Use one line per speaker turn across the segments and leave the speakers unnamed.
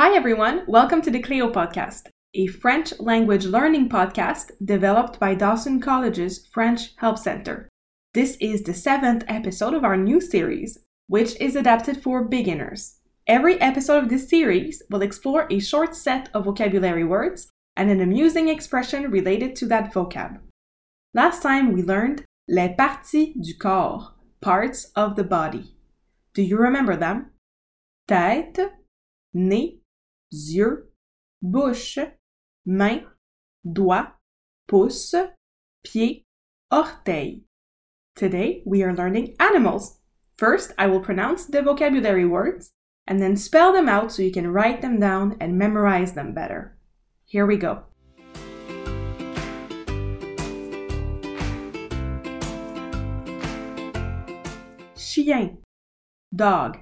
Hi, everyone. Welcome to the Cleo Podcast, a French language learning podcast developed by Dawson College's French Help Center. This is the seventh episode of our new series, which is adapted for beginners. Every episode of this series will explore a short set of vocabulary words and an amusing expression related to that vocab. Last time we learned les parties du corps, parts of the body. Do you remember them? Tête, nez, yeux, bouche, main, doigt, pouce, pied, orteil. Today we are learning animals. First, I will pronounce the vocabulary words and then spell them out so you can write them down and memorize them better. Here we go. Chien, dog.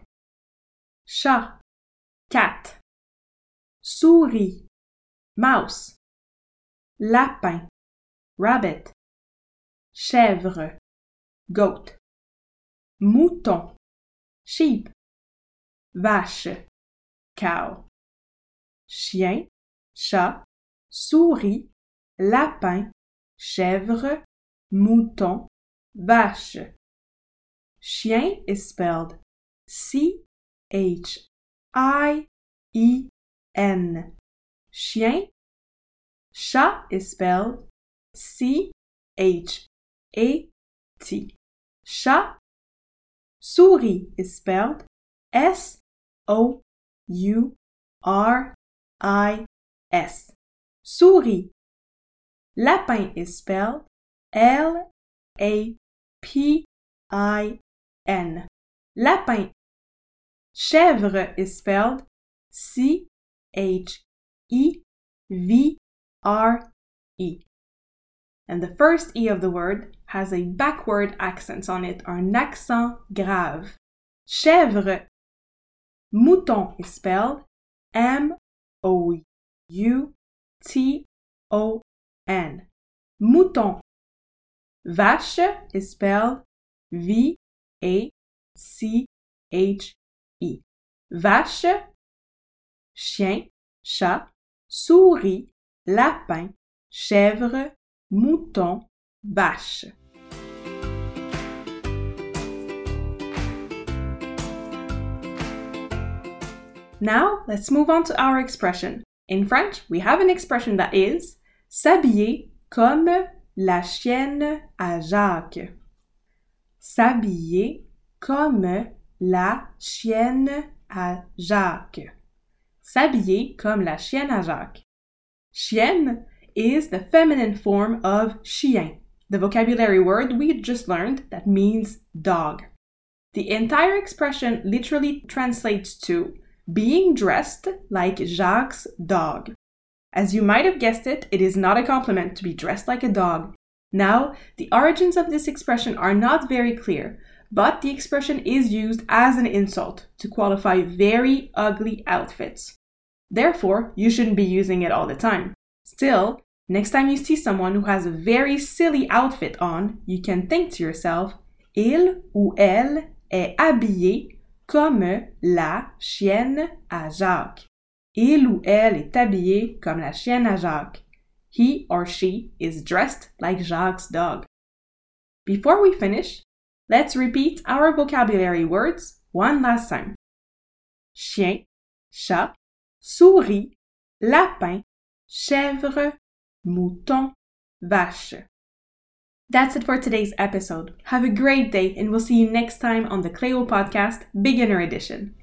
Chat, cat souris, mouse, lapin, rabbit, chèvre, goat, mouton, sheep, vache, cow, chien, chat, souris, lapin, chèvre, mouton, vache. Chien is spelled C H I E N. Chien. Chat is spelled C H A T. Chat. Souris is spelled S O U R I S. Souris. Lapin is spelled L A P I N. Lapin. Chèvre is spelled C H E V R E. And the first E of the word has a backward accent on it, un accent grave. Chèvre. Mouton is spelled M O U T O N. Mouton. Vache is spelled V A C H E. Vache chien, chat, souris, lapin, chèvre, mouton, vache. Now, let's move on to our expression. In French, we have an expression that is s'habiller comme la chienne à Jacques. S'habiller comme la chienne à Jacques. S'habiller comme la chienne à Jacques. Chienne is the feminine form of chien, the vocabulary word we just learned that means dog. The entire expression literally translates to being dressed like Jacques' dog. As you might have guessed it, it is not a compliment to be dressed like a dog. Now, the origins of this expression are not very clear, but the expression is used as an insult to qualify very ugly outfits. Therefore, you shouldn't be using it all the time. Still, next time you see someone who has a very silly outfit on, you can think to yourself, il ou elle est habillé comme la chienne à Jacques. Il ou elle est habillé comme la chienne à Jacques. He or she is dressed like Jacques' dog. Before we finish, let's repeat our vocabulary words one last time. Chien, chat, souris, lapin, chèvre, mouton, vache. That's it for today's episode. Have a great day, and we'll see you next time on the Cleo Podcast Beginner Edition.